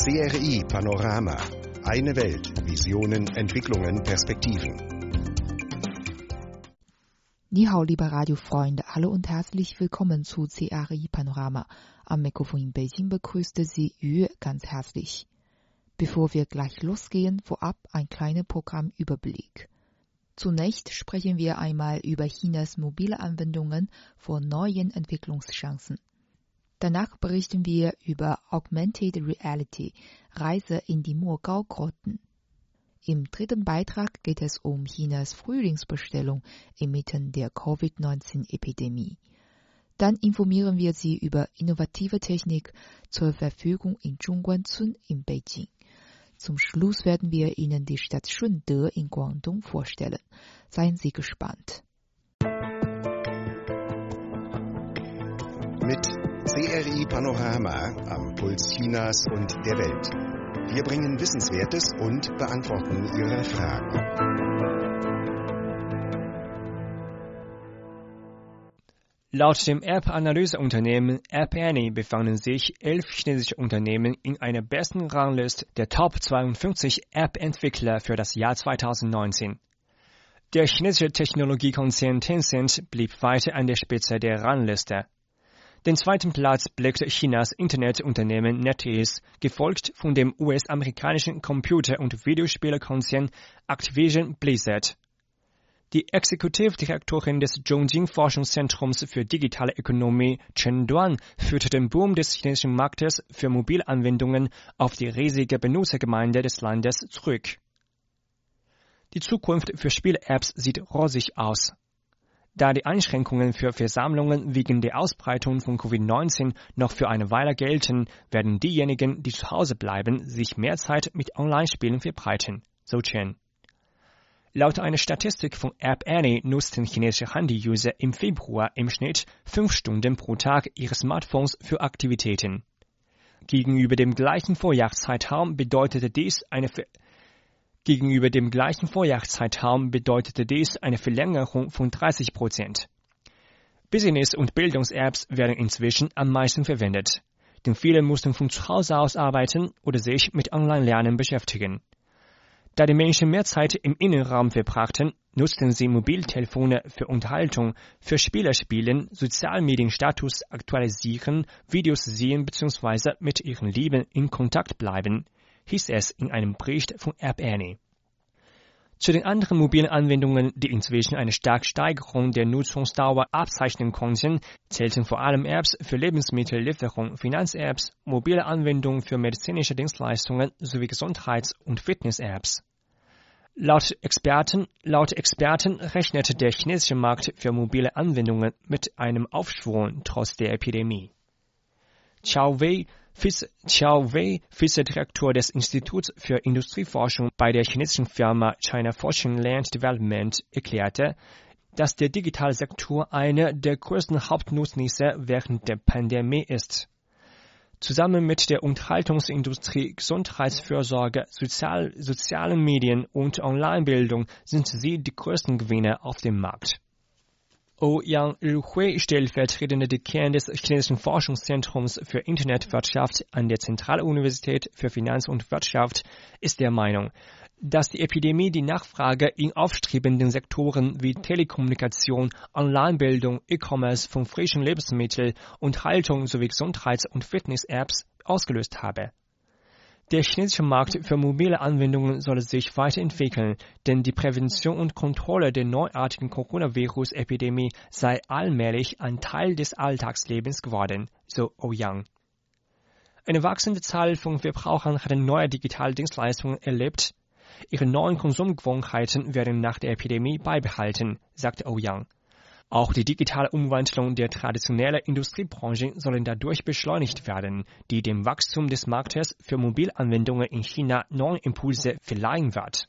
CRI Panorama. Eine Welt. Visionen, Entwicklungen, Perspektiven. 你好，liebe Radiofreunde, hallo und herzlich willkommen zu CRI Panorama. Am Mikrofon in Beijing begrüßte Sie Yu ganz herzlich. Bevor wir gleich losgehen, vorab ein kleiner Programmüberblick. Zunächst sprechen wir einmal über Chinas mobile Anwendungen vor neuen Entwicklungschancen. Danach berichten wir über Augmented Reality, Reise in die Mogao-Grotten. Im dritten Beitrag geht es um Chinas Frühlingsbestellung inmitten der Covid-19-Epidemie. Dann informieren wir Sie über innovative Technik zur Verfügung in Zhongguancun in Beijing. Zum Schluss werden wir Ihnen die Stadt Shunde in Guangdong vorstellen. Seien Sie gespannt. Mit CRI Panorama am Puls Chinas und der Welt. Wir bringen Wissenswertes und beantworten Ihre Fragen. Laut dem App-Analyseunternehmen App Annie befanden sich elf chinesische Unternehmen in einer besten Rangliste der Top 52 App-Entwickler für das Jahr 2019. Der chinesische Technologiekonzern Tencent blieb weiter an der Spitze der Rangliste. Den zweiten Platz belegte Chinas Internetunternehmen NetEase, gefolgt von dem US-amerikanischen Computer- und Videospielekonzern Activision Blizzard. Die Exekutivdirektorin des Zhongjing Forschungszentrums für digitale Ökonomie, Chen Duan, führte den Boom des chinesischen Marktes für Mobilanwendungen auf die riesige Benutzergemeinde des Landes zurück. Die Zukunft für Spiel-Apps sieht rosig aus. Da die Einschränkungen für Versammlungen wegen der Ausbreitung von Covid-19 noch für eine Weile gelten, werden diejenigen, die zu Hause bleiben, sich mehr Zeit mit Online-Spielen verbreiten, so Chen. Laut einer Statistik von App Annie nutzten chinesische Handy-User im Februar im Schnitt fünf Stunden pro Tag ihre Smartphones für Aktivitäten. Gegenüber dem gleichen Vorjahreszeitraum bedeutete dies eine Gegenüber dem gleichen Vorjahreszeitraum bedeutete dies eine Verlängerung von 30 Prozent. Business- und Bildungs-Apps werden inzwischen am meisten verwendet, denn viele mussten von zu Hause aus arbeiten oder sich mit Online-Lernen beschäftigen. Da die Menschen mehr Zeit im Innenraum verbrachten, nutzten sie Mobiltelefone für Unterhaltung, für Spielerspielen, Sozialmedienstatus aktualisieren, Videos sehen bzw. mit ihren Lieben in Kontakt bleiben, hieß es in einem Bericht von App Annie. Zu den anderen mobilen Anwendungen, die inzwischen eine starke Steigerung der Nutzungsdauer abzeichnen konnten, zählten vor allem Apps für Lebensmittellieferung, Finanz-Apps, mobile Anwendungen für medizinische Dienstleistungen sowie Gesundheits- und Fitness-Apps. Laut Experten, laut Experten rechnet der chinesische Markt für mobile Anwendungen mit einem Aufschwung trotz der Epidemie. Chao Wei, Vize, Qiao Wei, Vizedirektor des Instituts für Industrieforschung bei der chinesischen Firma China Fortune Land Development, erklärte, dass der Digitalsektor einer der größten Hauptnutznießer während der Pandemie ist. Zusammen mit der Unterhaltungsindustrie, Gesundheitsfürsorge, Sozial, sozialen Medien und Onlinebildung sind sie die größten Gewinner auf dem Markt. Ouyang Ruhui, stellvertretende Dekan des chinesischen Forschungszentrums für Internetwirtschaft an der Zentraluniversität für Finanz und Wirtschaft, ist der Meinung, dass die Epidemie die Nachfrage in aufstrebenden Sektoren wie Telekommunikation, Onlinebildung, E-Commerce von frischen Lebensmitteln und Haltung sowie Gesundheits- und Fitness-Apps ausgelöst habe. Der chinesische Markt für mobile Anwendungen soll sich weiterentwickeln, denn die Prävention und Kontrolle der neuartigen Coronavirus-Epidemie sei allmählich ein Teil des Alltagslebens geworden, so Ouyang. Eine wachsende Zahl von Verbrauchern hat neue digitale Dienstleistungen erlebt. Ihre neuen Konsumgewohnheiten werden nach der Epidemie beibehalten, sagte Ouyang. Auch die digitale Umwandlung der traditionellen Industriebranche sollen dadurch beschleunigt werden, die dem Wachstum des Marktes für Mobilanwendungen in China neue Impulse verleihen wird.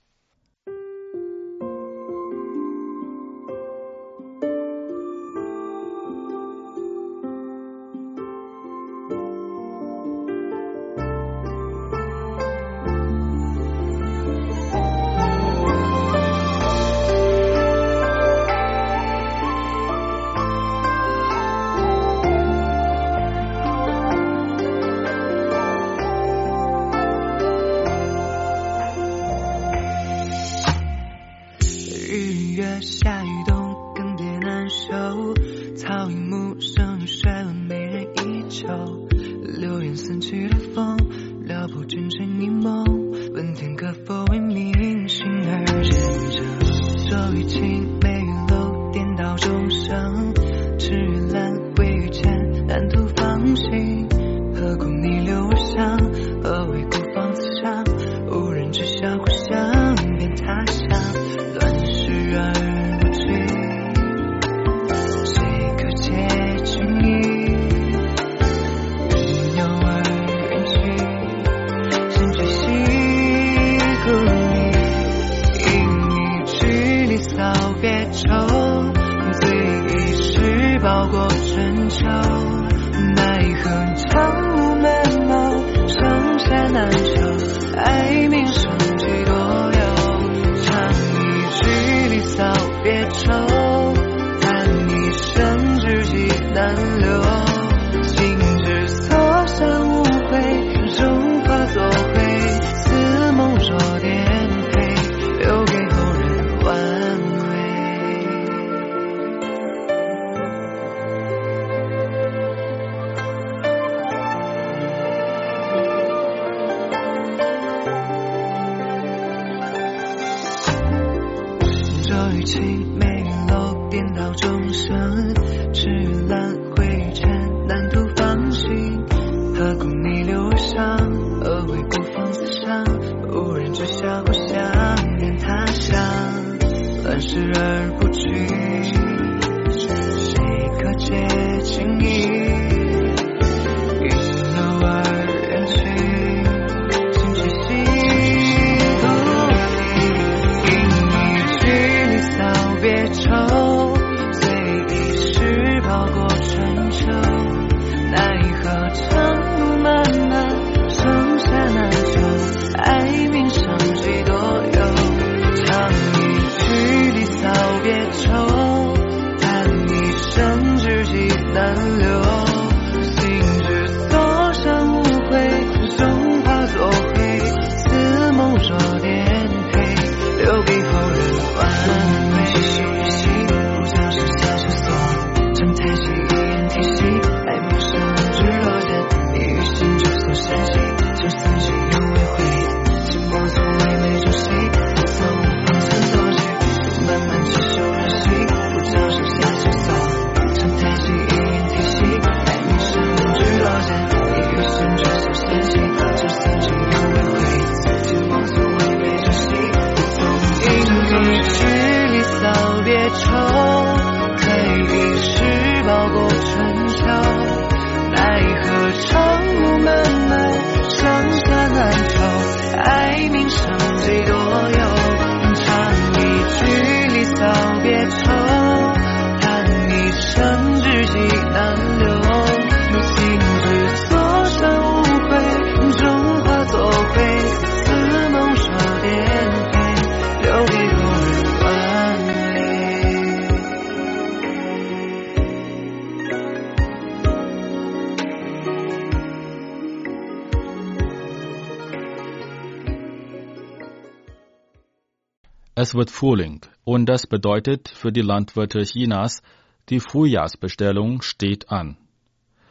Es wird Frühling und das bedeutet für die Landwirte Chinas, die Frühjahrsbestellung steht an.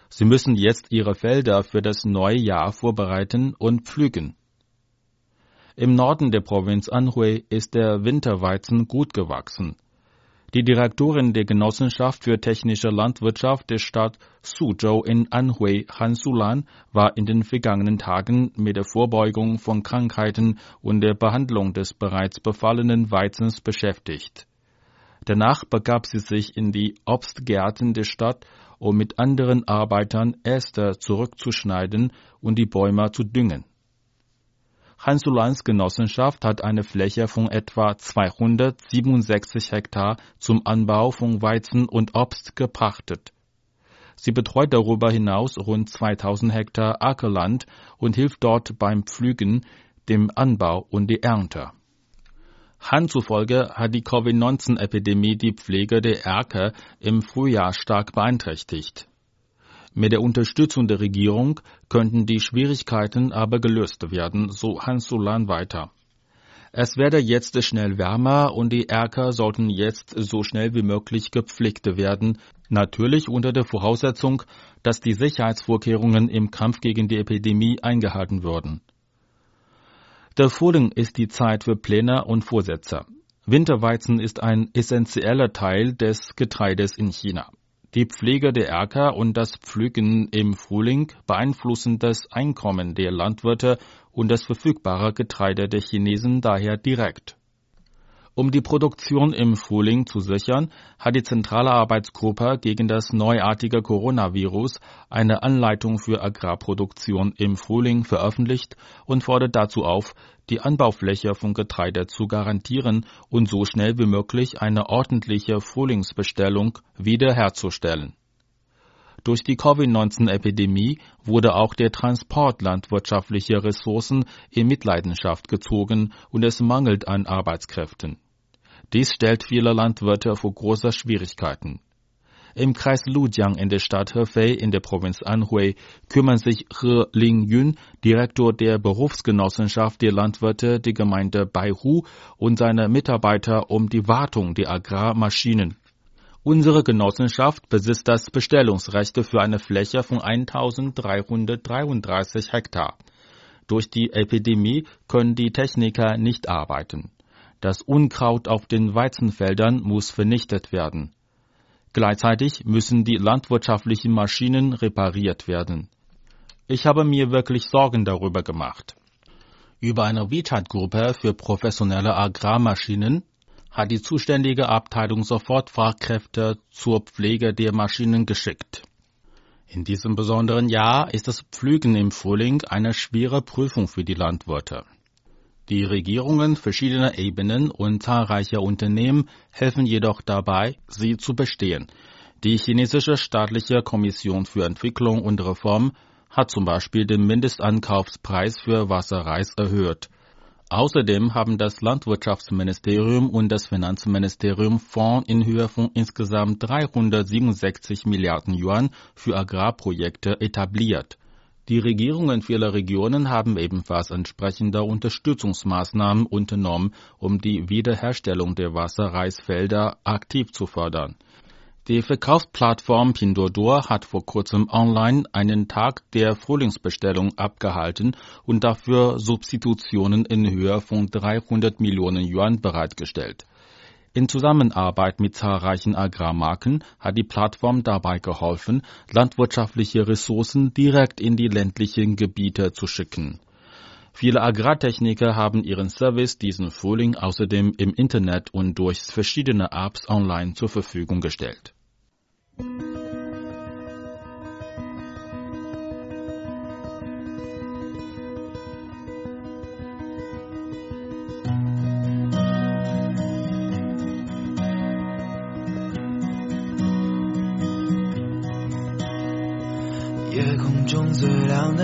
Sie müssen jetzt ihre Felder für das neue Jahr vorbereiten und pflügen. Im Norden der Provinz Anhui ist der Winterweizen gut gewachsen. Die Direktorin der Genossenschaft für technische Landwirtschaft der Stadt Suzhou in Anhui, Han Sulan, war in den vergangenen Tagen mit der Vorbeugung von Krankheiten und der Behandlung des bereits befallenen Weizens beschäftigt. Danach begab sie sich in die Obstgärten der Stadt, um mit anderen Arbeitern Äste zurückzuschneiden und die Bäume zu düngen. Hansulans Genossenschaft hat eine Fläche von etwa 267 Hektar zum Anbau von Weizen und Obst gepachtet. Sie betreut darüber hinaus rund 2000 Hektar Ackerland und hilft dort beim Pflügen, dem Anbau und die Ernte. Han zufolge hat die Covid-19-Epidemie die Pflege der Erker im Frühjahr stark beeinträchtigt. Mit der Unterstützung der Regierung könnten die Schwierigkeiten aber gelöst werden, so Hans Solan weiter. Es werde jetzt schnell wärmer und die Erker sollten jetzt so schnell wie möglich gepflegt werden, natürlich unter der Voraussetzung, dass die Sicherheitsvorkehrungen im Kampf gegen die Epidemie eingehalten würden. Der Frühling ist die Zeit für Pläne und Vorsätze. Winterweizen ist ein essentieller Teil des Getreides in China. Die Pflege der Äcker und das Pflügen im Frühling beeinflussen das Einkommen der Landwirte und das verfügbare Getreide der Chinesen daher direkt. Um die Produktion im Frühling zu sichern, hat die Zentrale Arbeitsgruppe gegen das neuartige Coronavirus eine Anleitung für Agrarproduktion im Frühling veröffentlicht und fordert dazu auf, die Anbaufläche von Getreide zu garantieren und so schnell wie möglich eine ordentliche Frühlingsbestellung wiederherzustellen. Durch die Covid-19-Epidemie wurde auch der Transport landwirtschaftlicher Ressourcen in Mitleidenschaft gezogen und es mangelt an Arbeitskräften. Dies stellt viele Landwirte vor große Schwierigkeiten. Im Kreis Lujiang in der Stadt Hefei in der Provinz Anhui kümmern sich He Lingyun, Direktor der Berufsgenossenschaft der Landwirte der Gemeinde Baihu und seine Mitarbeiter um die Wartung der Agrarmaschinen. Unsere Genossenschaft besitzt das Bestellungsrecht für eine Fläche von 1333 Hektar. Durch die Epidemie können die Techniker nicht arbeiten. Das Unkraut auf den Weizenfeldern muss vernichtet werden. Gleichzeitig müssen die landwirtschaftlichen Maschinen repariert werden. Ich habe mir wirklich Sorgen darüber gemacht. Über eine WeChat-Gruppe für professionelle Agrarmaschinen hat die zuständige Abteilung sofort Fachkräfte zur Pflege der Maschinen geschickt. In diesem besonderen Jahr ist das Pflügen im Frühling eine schwere Prüfung für die Landwirte. Die Regierungen verschiedener Ebenen und zahlreicher Unternehmen helfen jedoch dabei, sie zu bestehen. Die chinesische staatliche Kommission für Entwicklung und Reform hat zum Beispiel den Mindestankaufspreis für Wasserreis erhöht. Außerdem haben das Landwirtschaftsministerium und das Finanzministerium Fonds in Höhe von insgesamt 367 Milliarden Yuan für Agrarprojekte etabliert. Die Regierungen vieler Regionen haben ebenfalls entsprechende Unterstützungsmaßnahmen unternommen, um die Wiederherstellung der Wasserreisfelder aktiv zu fördern. Die Verkaufsplattform Pinduoduo hat vor kurzem online einen Tag der Frühlingsbestellung abgehalten und dafür Substitutionen in Höhe von 300 Millionen Yuan bereitgestellt. In Zusammenarbeit mit zahlreichen Agrarmarken hat die Plattform dabei geholfen, landwirtschaftliche Ressourcen direkt in die ländlichen Gebiete zu schicken. Viele Agrartechniker haben ihren Service diesen Frühling außerdem im Internet und durch verschiedene Apps online zur Verfügung gestellt.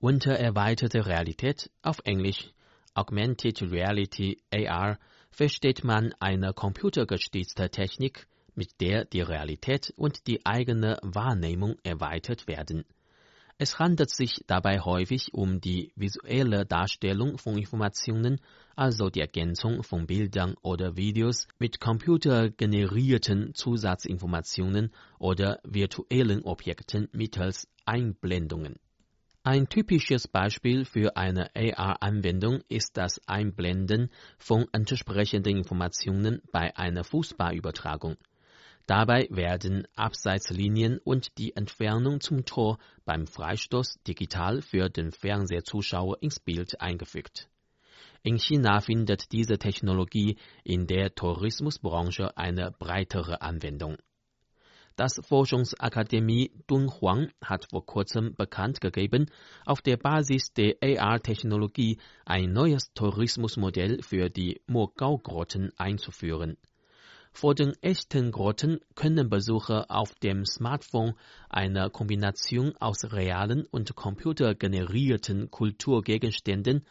Unter erweiterte Realität auf Englisch. Augmented Reality AR versteht man eine computergestützte Technik, mit der die Realität und die eigene Wahrnehmung erweitert werden. Es handelt sich dabei häufig um die visuelle Darstellung von Informationen, also die Ergänzung von Bildern oder Videos mit computergenerierten Zusatzinformationen oder virtuellen Objekten mittels Einblendungen. Ein typisches Beispiel für eine AR-Anwendung ist das Einblenden von entsprechenden Informationen bei einer Fußballübertragung. Dabei werden Abseitslinien und die Entfernung zum Tor beim Freistoß digital für den Fernsehzuschauer ins Bild eingefügt. In China findet diese Technologie in der Tourismusbranche eine breitere Anwendung. Das Forschungsakademie Dunhuang hat vor kurzem bekannt gegeben, auf der Basis der AR-Technologie ein neues Tourismusmodell für die Mogao-Grotten einzuführen. Vor den echten Grotten können Besucher auf dem Smartphone eine Kombination aus realen und computergenerierten Kulturgegenständen,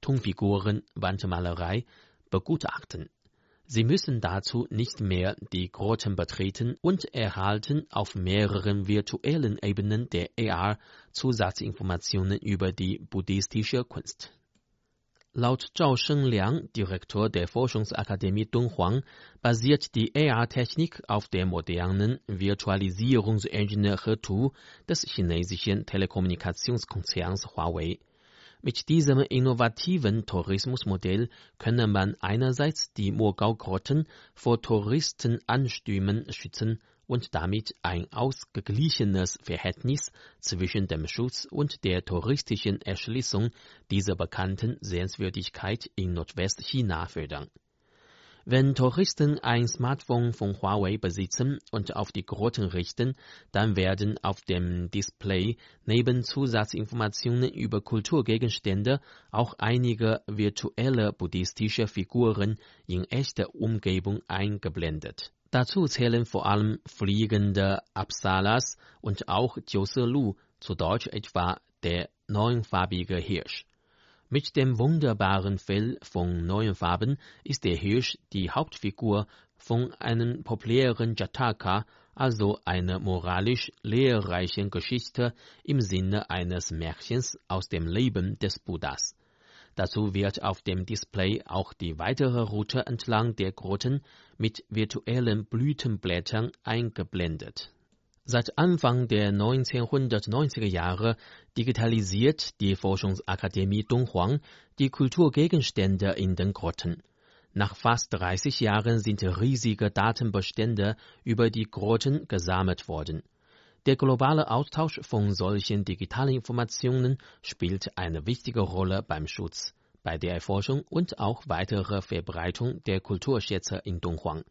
Tonfiguren, Wandmalerei begutachten. Sie müssen dazu nicht mehr die Grotten betreten und erhalten auf mehreren virtuellen Ebenen der AR Zusatzinformationen über die buddhistische Kunst. Laut Zhao Shengliang, Direktor der Forschungsakademie Dunhuang, basiert die AR-Technik auf der modernen Virtualisierungsengine Hetu des chinesischen Telekommunikationskonzerns Huawei. Mit diesem innovativen Tourismusmodell könne man einerseits die Mogao-Grotten vor Touristenanstürmen schützen und damit ein ausgeglichenes Verhältnis zwischen dem Schutz und der touristischen Erschließung dieser bekannten Sehenswürdigkeit in Nordwestchina fördern wenn Touristen ein Smartphone von Huawei besitzen und auf die Grotten richten, dann werden auf dem Display neben Zusatzinformationen über Kulturgegenstände auch einige virtuelle buddhistische Figuren in echter Umgebung eingeblendet. Dazu zählen vor allem fliegende Apsalas und auch Jiu zu Deutsch etwa der neunfarbige Hirsch. Mit dem wunderbaren Fell von neuen Farben ist der Hirsch die Hauptfigur von einem populären Jataka, also einer moralisch lehrreichen Geschichte im Sinne eines Märchens aus dem Leben des Buddhas. Dazu wird auf dem Display auch die weitere Route entlang der Grotten mit virtuellen Blütenblättern eingeblendet. Seit Anfang der 1990er Jahre digitalisiert die Forschungsakademie Dunhuang die Kulturgegenstände in den Grotten. Nach fast 30 Jahren sind riesige Datenbestände über die Grotten gesammelt worden. Der globale Austausch von solchen digitalen Informationen spielt eine wichtige Rolle beim Schutz, bei der Erforschung und auch weitere Verbreitung der Kulturschätze in Dunhuang.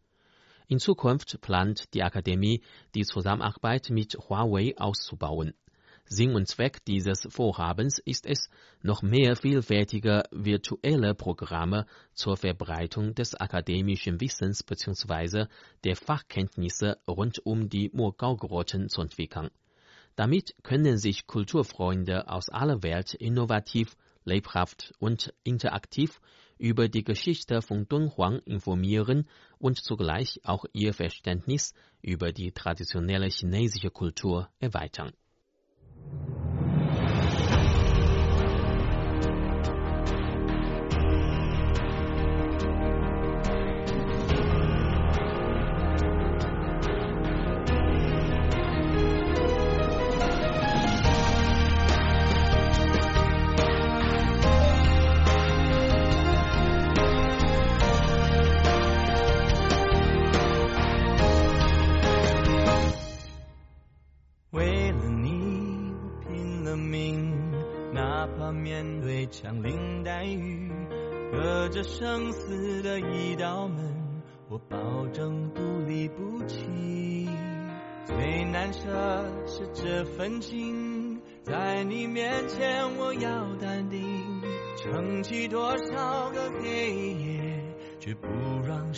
In Zukunft plant die Akademie, die Zusammenarbeit mit Huawei auszubauen. Sinn und Zweck dieses Vorhabens ist es, noch mehr vielfältige virtuelle Programme zur Verbreitung des akademischen Wissens bzw. der Fachkenntnisse rund um die Mogao-Grotten zu entwickeln. Damit können sich Kulturfreunde aus aller Welt innovativ, lebhaft und interaktiv über die Geschichte von Dunhuang informieren und zugleich auch ihr Verständnis über die traditionelle chinesische Kultur erweitern.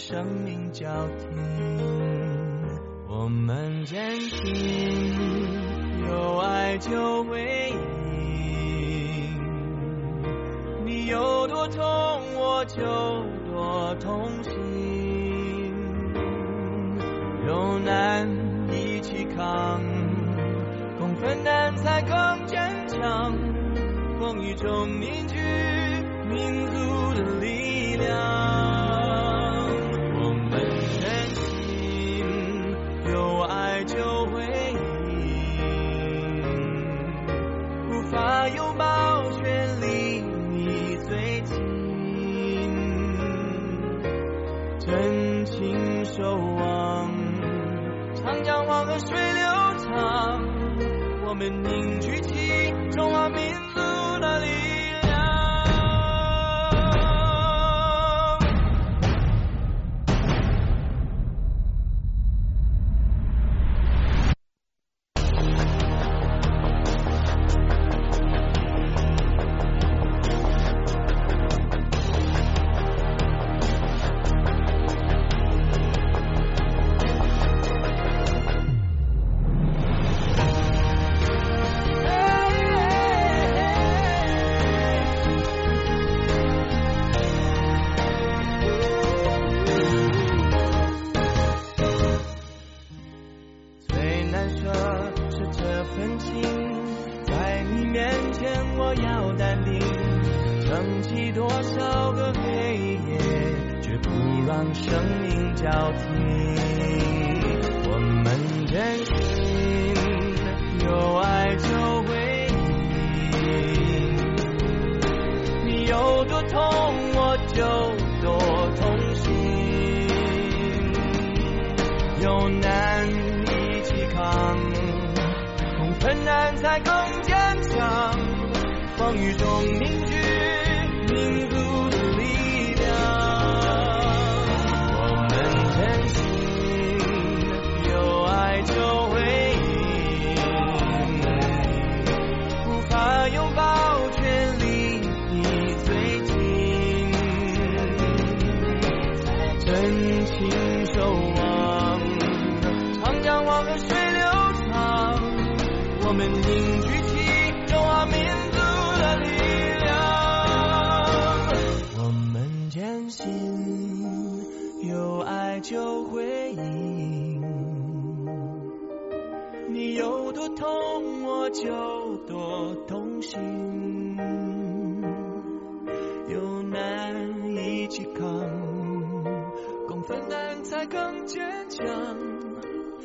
生命交停。我们坚信，有爱就会赢。你有多痛，我就多痛心。有难一起扛，共分担才更坚强。风雨中凝聚民族的力量。们凝聚声音交替。我们真心有爱就回应，你有多痛我就多痛心，有难一起扛，共困难才更坚强，风雨中。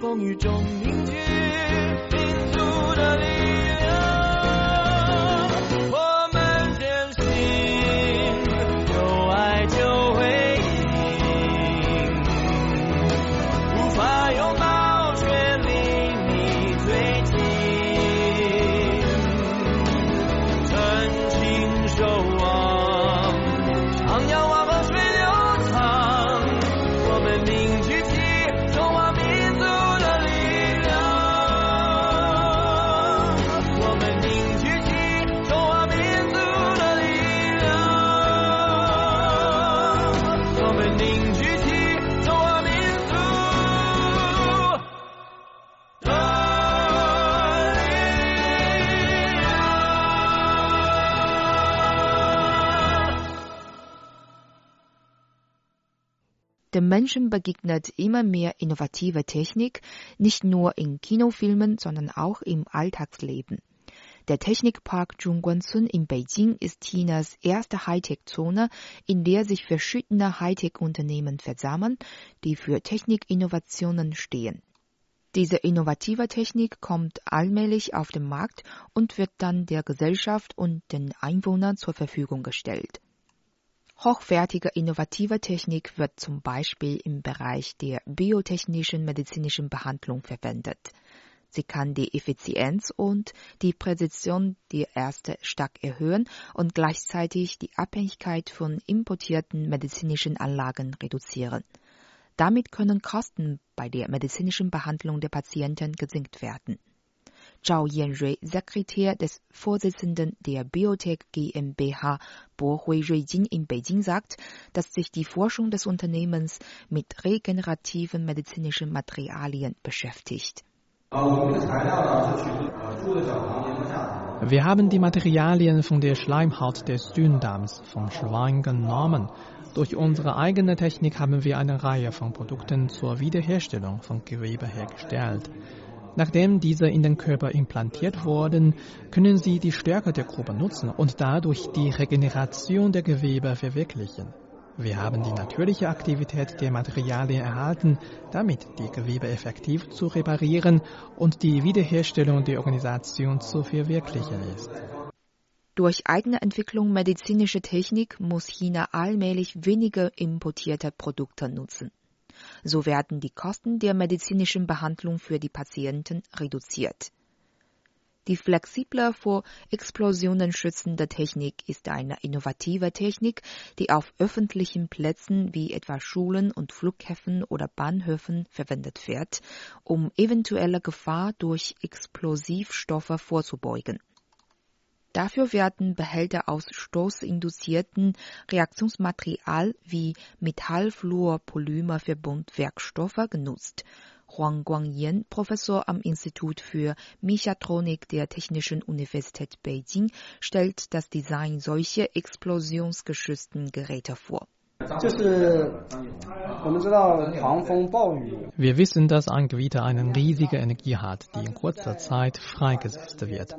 风雨中凝聚民族的力量。Dem Menschen begegnet immer mehr innovative Technik, nicht nur in Kinofilmen, sondern auch im Alltagsleben. Der Technikpark Zhongguancun in Beijing ist Chinas erste Hightech-Zone, in der sich verschiedene Hightech-Unternehmen versammeln, die für Technikinnovationen stehen. Diese innovative Technik kommt allmählich auf den Markt und wird dann der Gesellschaft und den Einwohnern zur Verfügung gestellt. Hochwertige innovative Technik wird zum Beispiel im Bereich der biotechnischen medizinischen Behandlung verwendet. Sie kann die Effizienz und die Präzision der Ärzte stark erhöhen und gleichzeitig die Abhängigkeit von importierten medizinischen Anlagen reduzieren. Damit können Kosten bei der medizinischen Behandlung der Patienten gesenkt werden. Zhao Yanrui, Sekretär des Vorsitzenden der Biotech GmbH Bohui Ruijin in Beijing sagt, dass sich die Forschung des Unternehmens mit regenerativen medizinischen Materialien beschäftigt. Wir haben die Materialien von der Schleimhaut des Dünndarms vom Schwein genommen. Durch unsere eigene Technik haben wir eine Reihe von Produkten zur Wiederherstellung von Gewebe hergestellt. Nachdem diese in den Körper implantiert wurden, können sie die Stärke der Gruppe nutzen und dadurch die Regeneration der Gewebe verwirklichen. Wir haben die natürliche Aktivität der Materialien erhalten, damit die Gewebe effektiv zu reparieren und die Wiederherstellung der Organisation zu verwirklichen ist. Durch eigene Entwicklung medizinischer Technik muss China allmählich weniger importierte Produkte nutzen. So werden die Kosten der medizinischen Behandlung für die Patienten reduziert. Die flexible vor Explosionen schützende Technik ist eine innovative Technik, die auf öffentlichen Plätzen wie etwa Schulen und Flughäfen oder Bahnhöfen verwendet wird, um eventuelle Gefahr durch Explosivstoffe vorzubeugen. Dafür werden Behälter aus stoßinduzierten Reaktionsmaterial wie Metallfluorpolymerverbundwerkstoffe genutzt. Huang Guangyan, Professor am Institut für Mechatronik der Technischen Universität Beijing, stellt das Design solcher explosionsgeschützten Geräte vor. Wir wissen, dass ein Gewitter eine riesige Energie hat, die in kurzer Zeit freigesetzt wird.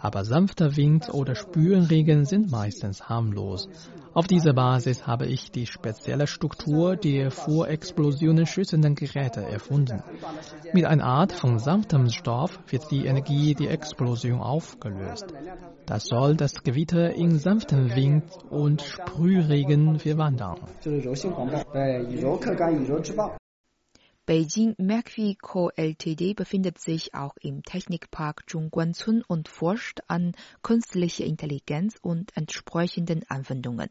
Aber sanfter Wind oder Spülenregen sind meistens harmlos. Auf dieser Basis habe ich die spezielle Struktur der vor Explosionen schützenden Geräte erfunden. Mit einer Art von sanftem Stoff wird die Energie der Explosion aufgelöst. Das soll das Gewitter in sanften Wind und Sprühregen verwandeln. Beijing Mercury Co. Ltd. befindet sich auch im Technikpark Zhongguancun und forscht an künstlicher Intelligenz und entsprechenden Anwendungen.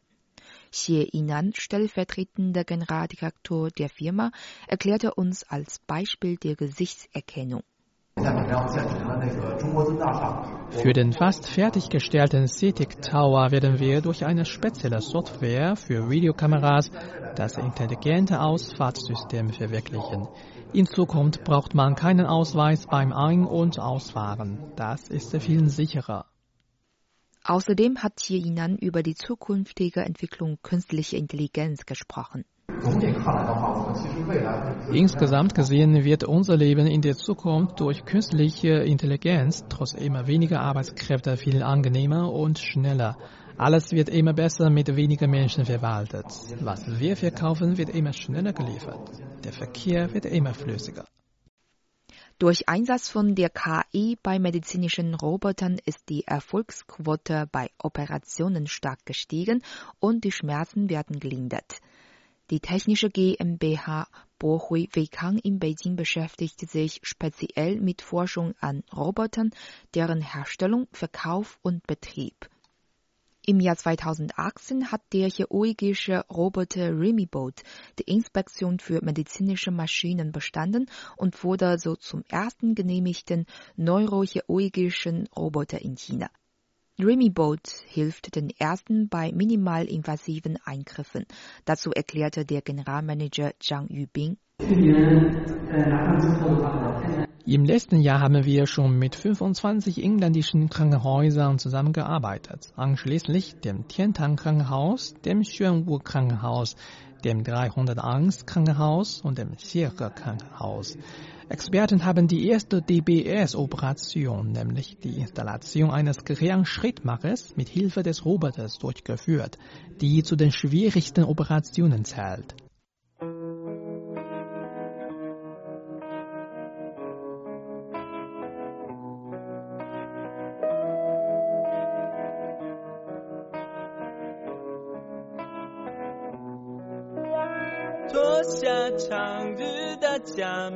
Xie Yinan, stellvertretender Generaldirektor der Firma, erklärte uns als Beispiel der Gesichtserkennung. Für den fast fertiggestellten CITIC Tower werden wir durch eine spezielle Software für Videokameras das intelligente Ausfahrtssystem verwirklichen. In Zukunft braucht man keinen Ausweis beim Ein- und Ausfahren. Das ist viel sicherer. Außerdem hat hier Yinan über die zukünftige Entwicklung künstlicher Intelligenz gesprochen. Insgesamt gesehen wird unser Leben in der Zukunft durch künstliche Intelligenz trotz immer weniger Arbeitskräfte viel angenehmer und schneller. Alles wird immer besser mit weniger Menschen verwaltet. Was wir verkaufen, wird immer schneller geliefert. Der Verkehr wird immer flüssiger. Durch Einsatz von der KI bei medizinischen Robotern ist die Erfolgsquote bei Operationen stark gestiegen und die Schmerzen werden gelindert. Die technische GmbH Bohui Weikang in Beijing beschäftigt sich speziell mit Forschung an Robotern, deren Herstellung, Verkauf und Betrieb. Im Jahr 2018 hat der chirurgische Roboter Remibot die Inspektion für medizinische Maschinen bestanden und wurde so zum ersten genehmigten neurochirurgischen Roboter in China. Remibot hilft den ersten bei minimalinvasiven Eingriffen. Dazu erklärte der Generalmanager Zhang Yubing. Im letzten Jahr haben wir schon mit 25 engländischen Krankenhäusern zusammengearbeitet, anschließend dem Tiantang Krankenhaus, dem Xuanwu Krankenhaus, dem 301 Krankenhaus und dem Xiehe Krankenhaus. Experten haben die erste DBS-Operation, nämlich die Installation eines Gehirnschrittmachers mit Hilfe des Roboters durchgeführt, die zu den schwierigsten Operationen zählt.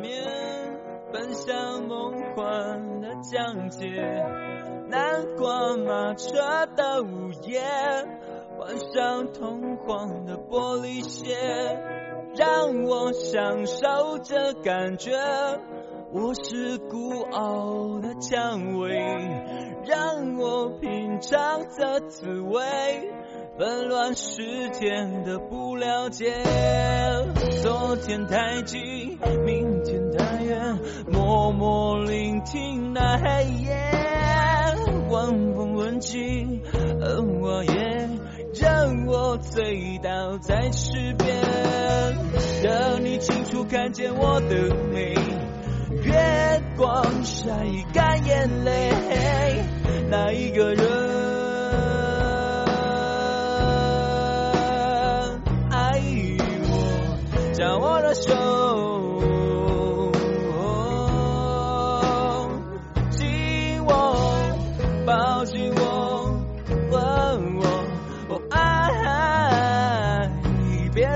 分享梦幻的讲解。南瓜马车的午夜，换上通黄的玻璃鞋，让我享受这感觉。我是孤傲的蔷薇，让我品尝这滋味。纷乱世间的不了解，昨天太近，明，听那黑夜，晚风吻尽而我也让我醉倒在池边，等你清楚看见我的美，月光晒干眼泪，那一个人。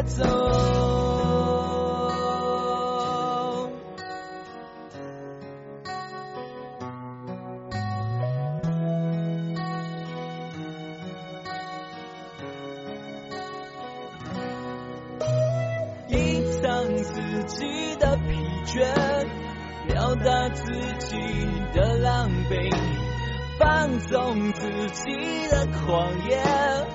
走隐藏自己的疲倦表达自己的狼狈放纵自己的狂野。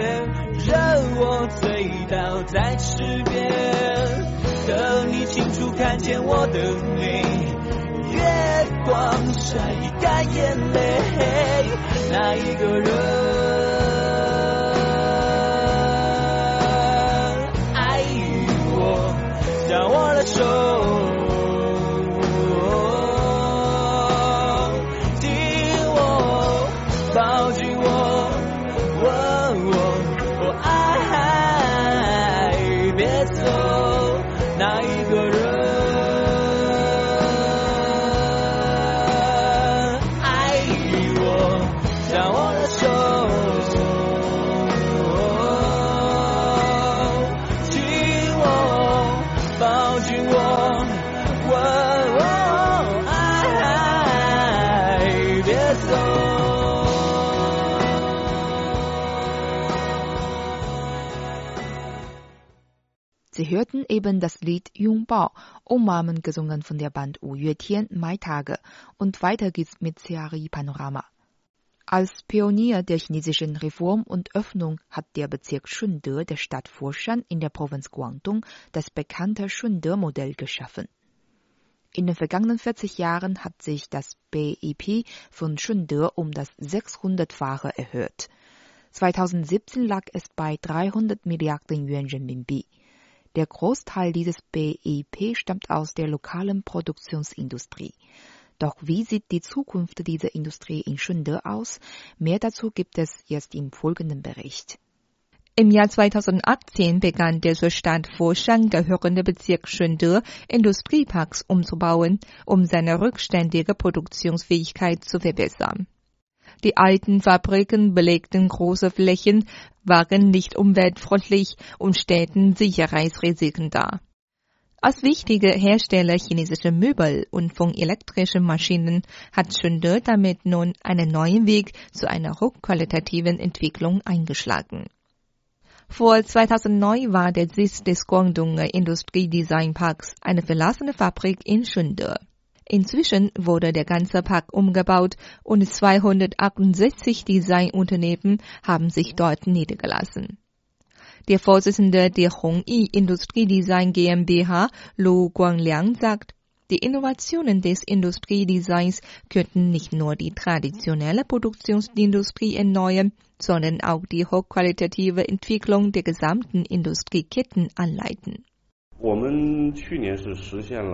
让我醉倒在池边。等你清楚看见我的美，月光晒干眼泪，那一个人爱我，将我的手。Eben das Lied Jungbao, Umarmen gesungen von der Band Uyue Mai-Tage und weiter geht's mit CRI Panorama. Als Pionier der chinesischen Reform und Öffnung hat der Bezirk Shunde der Stadt Foshan in der Provinz Guangdong das bekannte Shunde-Modell geschaffen. In den vergangenen 40 Jahren hat sich das BIP von Shunde um das 600-fache erhöht. 2017 lag es bei 300 Milliarden Yuan Renminbi. Der Großteil dieses BIP stammt aus der lokalen Produktionsindustrie. Doch wie sieht die Zukunft dieser Industrie in Schunde aus? Mehr dazu gibt es jetzt im folgenden Bericht. Im Jahr 2018 begann der zur Stadt Foshan gehörende Bezirk Schunde Industrieparks umzubauen, um seine rückständige Produktionsfähigkeit zu verbessern. Die alten Fabriken belegten große Flächen, waren nicht umweltfreundlich und stellten Sicherheitsrisiken dar. Als wichtiger Hersteller chinesischer Möbel und von elektrischen Maschinen hat Schunde damit nun einen neuen Weg zu einer hochqualitativen Entwicklung eingeschlagen. Vor 2009 war der Sitz des Guangdonger Industriedesignparks eine verlassene Fabrik in Schunde. Inzwischen wurde der ganze Park umgebaut und 268 Designunternehmen haben sich dort niedergelassen. Der Vorsitzende der Hongyi Industriedesign GmbH, Lu Guangliang, sagt, die Innovationen des Industriedesigns könnten nicht nur die traditionelle Produktionsindustrie erneuern, sondern auch die hochqualitative Entwicklung der gesamten Industrieketten anleiten.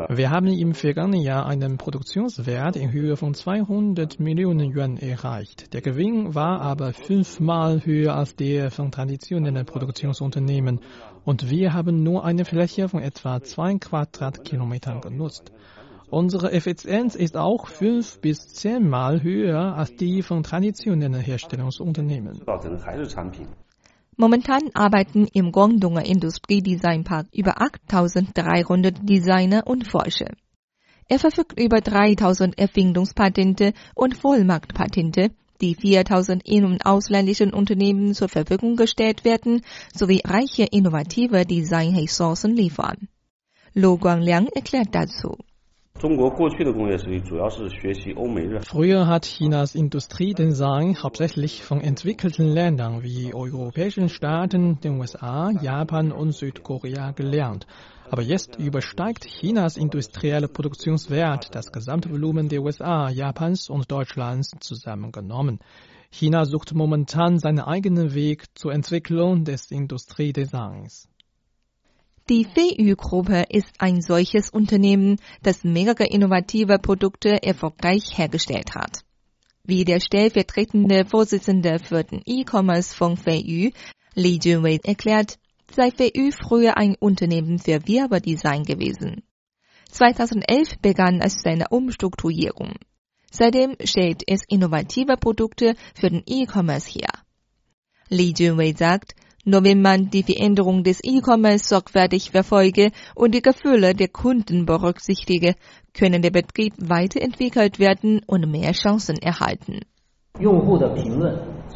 Wir haben im vergangenen Jahr einen Produktionswert in Höhe von 200 Millionen Yuan erreicht. Der Gewinn war aber fünfmal höher als der von traditionellen Produktionsunternehmen und wir haben nur eine Fläche von etwa zwei Quadratkilometern genutzt. Unsere Effizienz ist auch fünf bis zehnmal höher als die von traditionellen Herstellungsunternehmen. Momentan arbeiten im Guangdonger Industriedesignpark über 8300 Designer und Forscher. Er verfügt über 3000 Erfindungspatente und Vollmarktpatente, die 4000 in- und ausländischen Unternehmen zur Verfügung gestellt werden, sowie reiche innovative Designressourcen liefern. Lo Guangliang erklärt dazu. Früher hat Chinas Industriedesign hauptsächlich von entwickelten Ländern wie europäischen Staaten, den USA, Japan und Südkorea gelernt. Aber jetzt übersteigt Chinas industrielle Produktionswert das Gesamtvolumen der USA, Japans und Deutschlands zusammengenommen. China sucht momentan seinen eigenen Weg zur Entwicklung des Industriedesigns. Die VU-Gruppe ist ein solches Unternehmen, das mehrere innovative Produkte erfolgreich hergestellt hat. Wie der stellvertretende Vorsitzende für den E-Commerce von VU, Li Junwei, erklärt, sei VU früher ein Unternehmen für Werbedesign gewesen. 2011 begann es seine Umstrukturierung. Seitdem stellt es innovative Produkte für den E-Commerce her. Li Junwei sagt, nur wenn man die Veränderung des E-Commerce sorgfältig verfolge und die Gefühle der Kunden berücksichtige, können der Betrieb weiterentwickelt werden und mehr Chancen erhalten.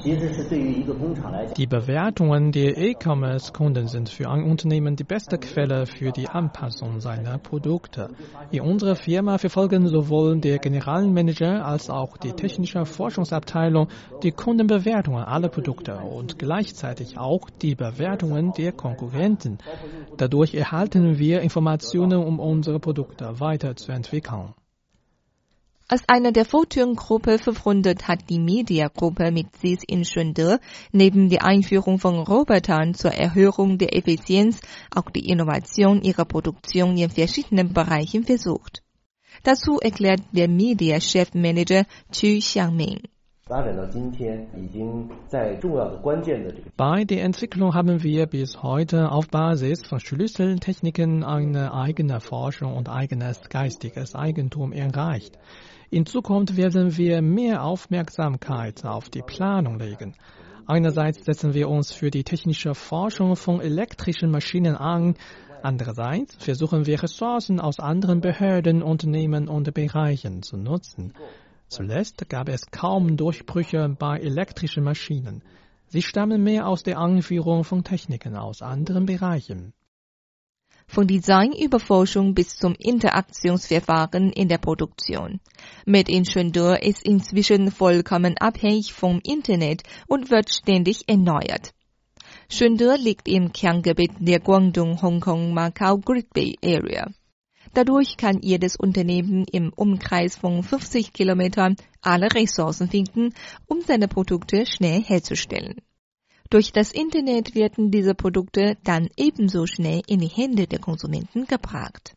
Die Bewertungen der E-Commerce-Kunden sind für ein Unternehmen die beste Quelle für die Anpassung seiner Produkte. In unserer Firma verfolgen sowohl der Generalmanager als auch die technische Forschungsabteilung die Kundenbewertungen aller Produkte und gleichzeitig auch die Bewertungen der Konkurrenten. Dadurch erhalten wir Informationen, um unsere Produkte weiterzuentwickeln. Als eine der Photon-Gruppe verfreundet hat die Media-Gruppe mit Sitz in Shunde neben der Einführung von Robotern zur Erhöhung der Effizienz auch die Innovation ihrer Produktion in verschiedenen Bereichen versucht. Dazu erklärt der Media-Chefmanager Chu Xiangming. Bei der Entwicklung haben wir bis heute auf Basis von Schlüsseltechniken eine eigene Forschung und eigenes geistiges Eigentum erreicht. In Zukunft werden wir mehr Aufmerksamkeit auf die Planung legen. Einerseits setzen wir uns für die technische Forschung von elektrischen Maschinen an, andererseits versuchen wir Ressourcen aus anderen Behörden, Unternehmen und Bereichen zu nutzen. Zuletzt gab es kaum Durchbrüche bei elektrischen Maschinen. Sie stammen mehr aus der Anführung von Techniken aus anderen Bereichen von Design über Forschung bis zum Interaktionsverfahren in der Produktion. Made in Chengdu ist inzwischen vollkommen abhängig vom Internet und wird ständig erneuert. Chengdu liegt im Kerngebiet der Guangdong-Hongkong-Macau-Great Bay Area. Dadurch kann jedes Unternehmen im Umkreis von 50 Kilometern alle Ressourcen finden, um seine Produkte schnell herzustellen. Durch das Internet werden diese Produkte dann ebenso schnell in die Hände der Konsumenten gebracht.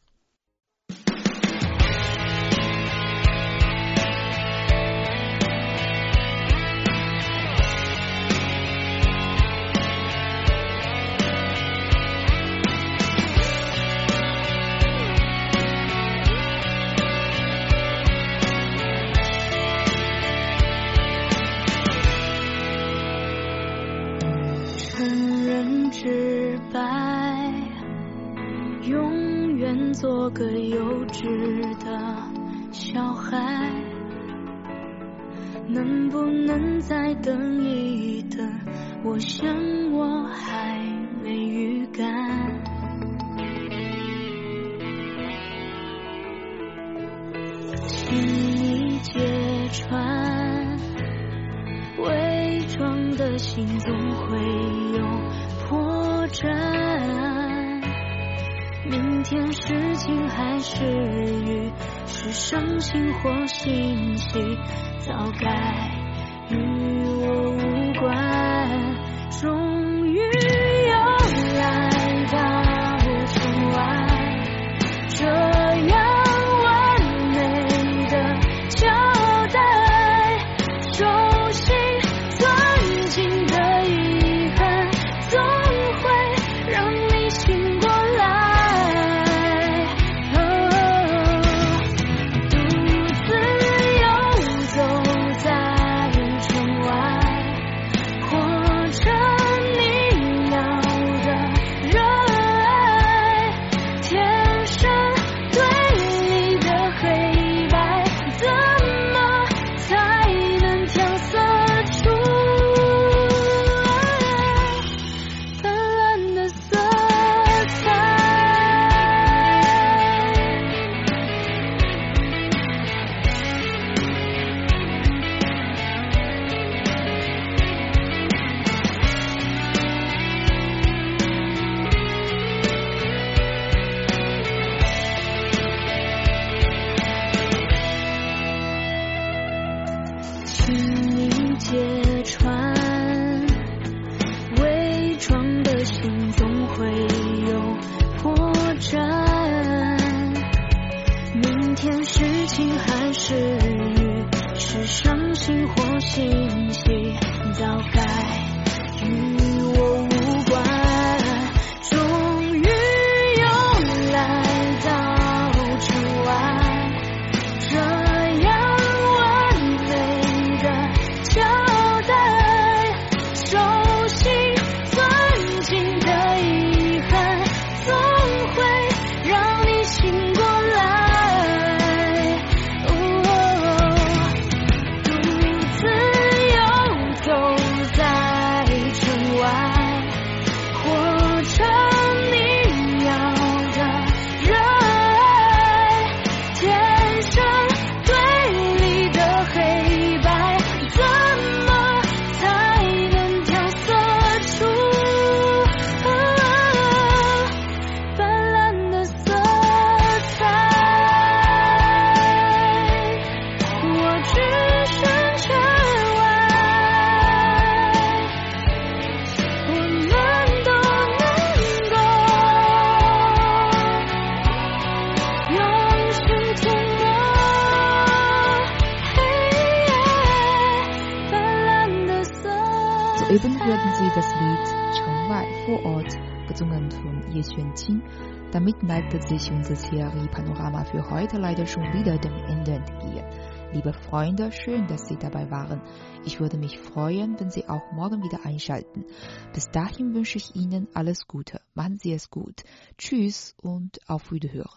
Serie Panorama für heute leider schon wieder dem Ende entgegen. Liebe Freunde, schön, dass Sie dabei waren. Ich würde mich freuen, wenn Sie auch morgen wieder einschalten. Bis dahin wünsche ich Ihnen alles Gute. Machen Sie es gut. Tschüss und auf Wiederhören.